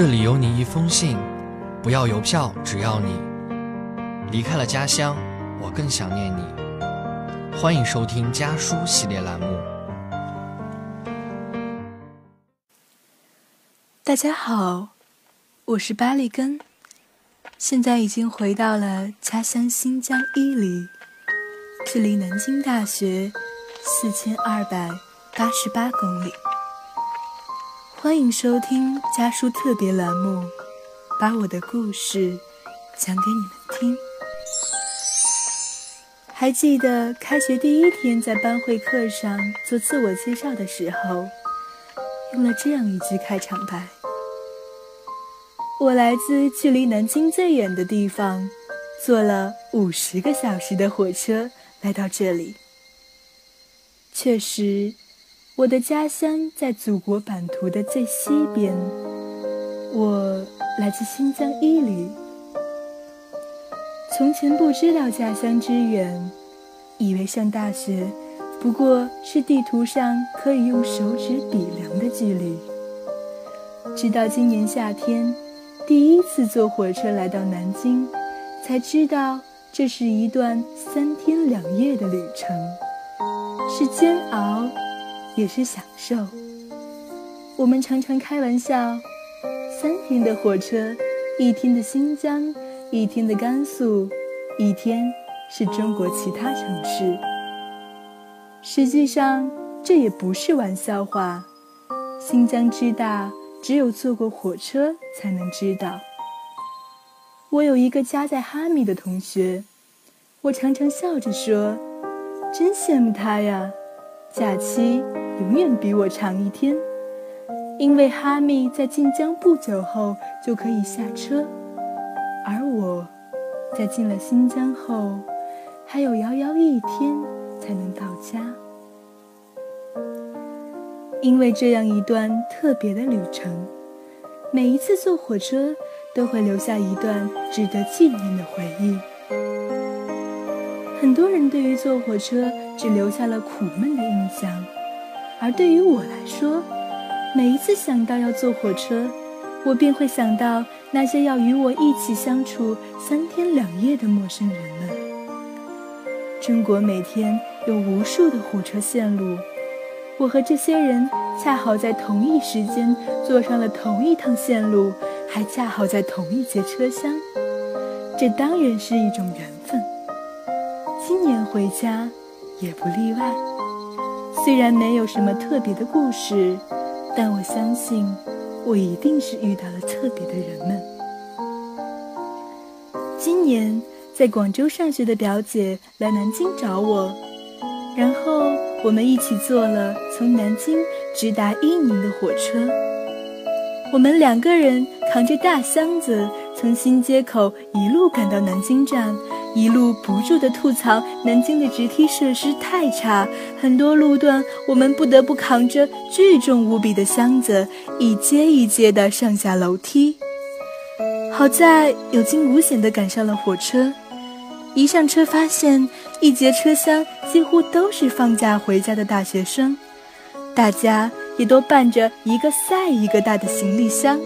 这里有你一封信，不要邮票，只要你离开了家乡，我更想念你。欢迎收听家书系列栏目。大家好，我是巴利根，现在已经回到了家乡新疆伊犁，距离南京大学四千二百八十八公里。欢迎收听家书特别栏目，把我的故事讲给你们听。还记得开学第一天在班会课上做自我介绍的时候，用了这样一句开场白：“我来自距离南京最远的地方，坐了五十个小时的火车来到这里。”确实。我的家乡在祖国版图的最西边，我来自新疆伊犁。从前不知道家乡之远，以为上大学不过是地图上可以用手指比量的距离。直到今年夏天，第一次坐火车来到南京，才知道这是一段三天两夜的旅程，是煎熬。也是享受。我们常常开玩笑，三天的火车，一天的新疆，一天的甘肃，一天是中国其他城市。实际上，这也不是玩笑话。新疆之大，只有坐过火车才能知道。我有一个家在哈密的同学，我常常笑着说：“真羡慕他呀，假期。”永远比我长一天，因为哈密在进疆不久后就可以下车，而我，在进了新疆后，还有遥遥一天才能到家。因为这样一段特别的旅程，每一次坐火车都会留下一段值得纪念的回忆。很多人对于坐火车只留下了苦闷的印象。而对于我来说，每一次想到要坐火车，我便会想到那些要与我一起相处三天两夜的陌生人们。中国每天有无数的火车线路，我和这些人恰好在同一时间坐上了同一趟线路，还恰好在同一节车厢，这当然是一种缘分。今年回家也不例外。虽然没有什么特别的故事，但我相信，我一定是遇到了特别的人们。今年在广州上学的表姐来南京找我，然后我们一起坐了从南京直达伊宁的火车。我们两个人扛着大箱子，从新街口一路赶到南京站。一路不住的吐槽南京的直梯设施太差，很多路段我们不得不扛着巨重无比的箱子，一阶一阶的上下楼梯。好在有惊无险的赶上了火车，一上车发现一节车厢几乎都是放假回家的大学生，大家也都伴着一个赛一个大的行李箱。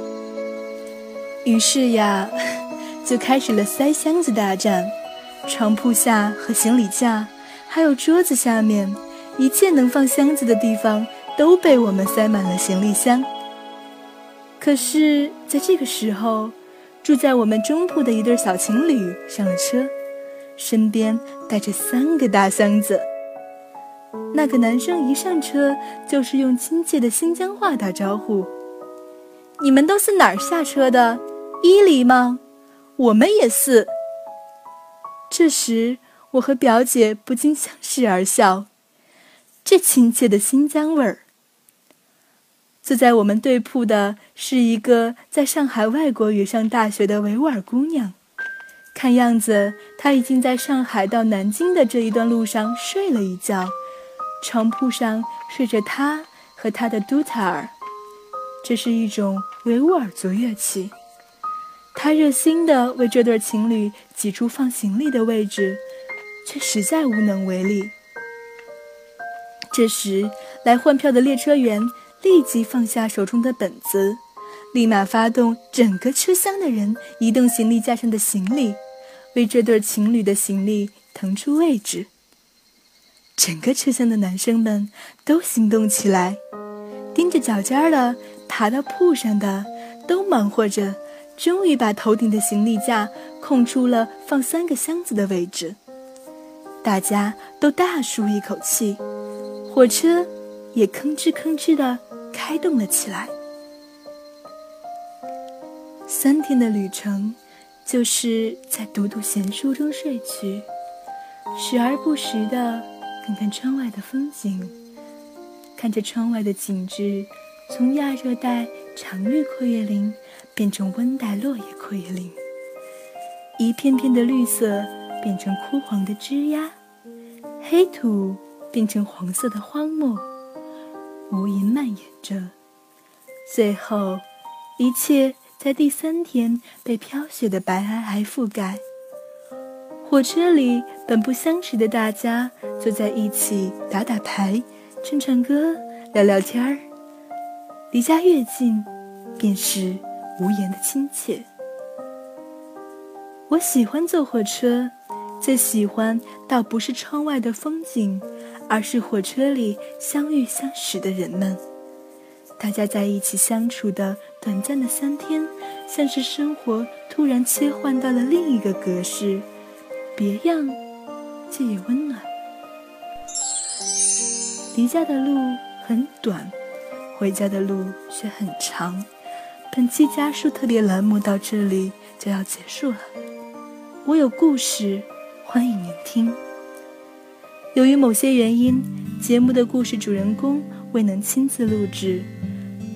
于是呀，就开始了塞箱子大战。床铺下和行李架，还有桌子下面，一切能放箱子的地方都被我们塞满了行李箱。可是，在这个时候，住在我们中铺的一对小情侣上了车，身边带着三个大箱子。那个男生一上车就是用亲切的新疆话打招呼：“你们都是哪儿下车的？伊犁吗？我们也是。”这时，我和表姐不禁相视而笑，这亲切的新疆味儿。坐在我们对铺的是一个在上海外国语上大学的维吾尔姑娘，看样子她已经在上海到南京的这一段路上睡了一觉，床铺上睡着她和她的杜塔尔，这是一种维吾尔族乐器。他热心地为这对情侣挤出放行李的位置，却实在无能为力。这时，来换票的列车员立即放下手中的本子，立马发动整个车厢的人移动行李架上的行李，为这对情侣的行李腾出位置。整个车厢的男生们都行动起来，盯着脚尖的、爬到铺上的，都忙活着，终于把头顶的行李架空出了放三个箱子的位置。大家都大舒一口气，火车也吭哧吭哧的开动了起来。三天的旅程，就是在读读闲书中睡去，时而不时的。看看窗外的风景，看着窗外的景致从亚热带常绿阔叶林变成温带落叶阔叶林，一片片的绿色变成枯黄的枝桠，黑土变成黄色的荒漠，无垠蔓延着，最后，一切在第三天被飘雪的白皑皑覆盖。火车里本不相识的大家坐在一起打打牌、唱唱歌、聊聊天儿。离家越近，便是无言的亲切。我喜欢坐火车，最喜欢倒不是窗外的风景，而是火车里相遇相识的人们。大家在一起相处的短暂的三天，像是生活突然切换到了另一个格式。别样，却也温暖。离家的路很短，回家的路却很长。本期家书特别栏目到这里就要结束了。我有故事，欢迎聆听。由于某些原因，节目的故事主人公未能亲自录制，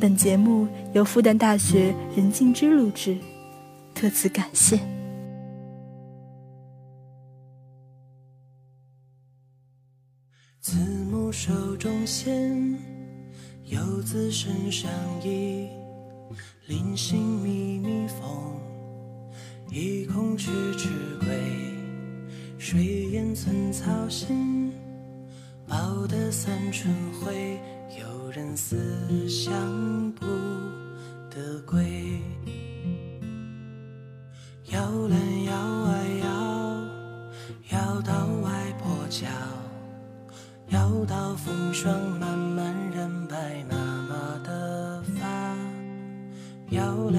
本节目由复旦大学任静之录制，特此感谢。手中线，游子身上衣，临行密密缝，一空迟迟归。水烟寸草心，报得三春晖。有人思乡不得归，摇篮摇啊摇，摇到外婆桥。摇到风霜满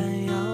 要。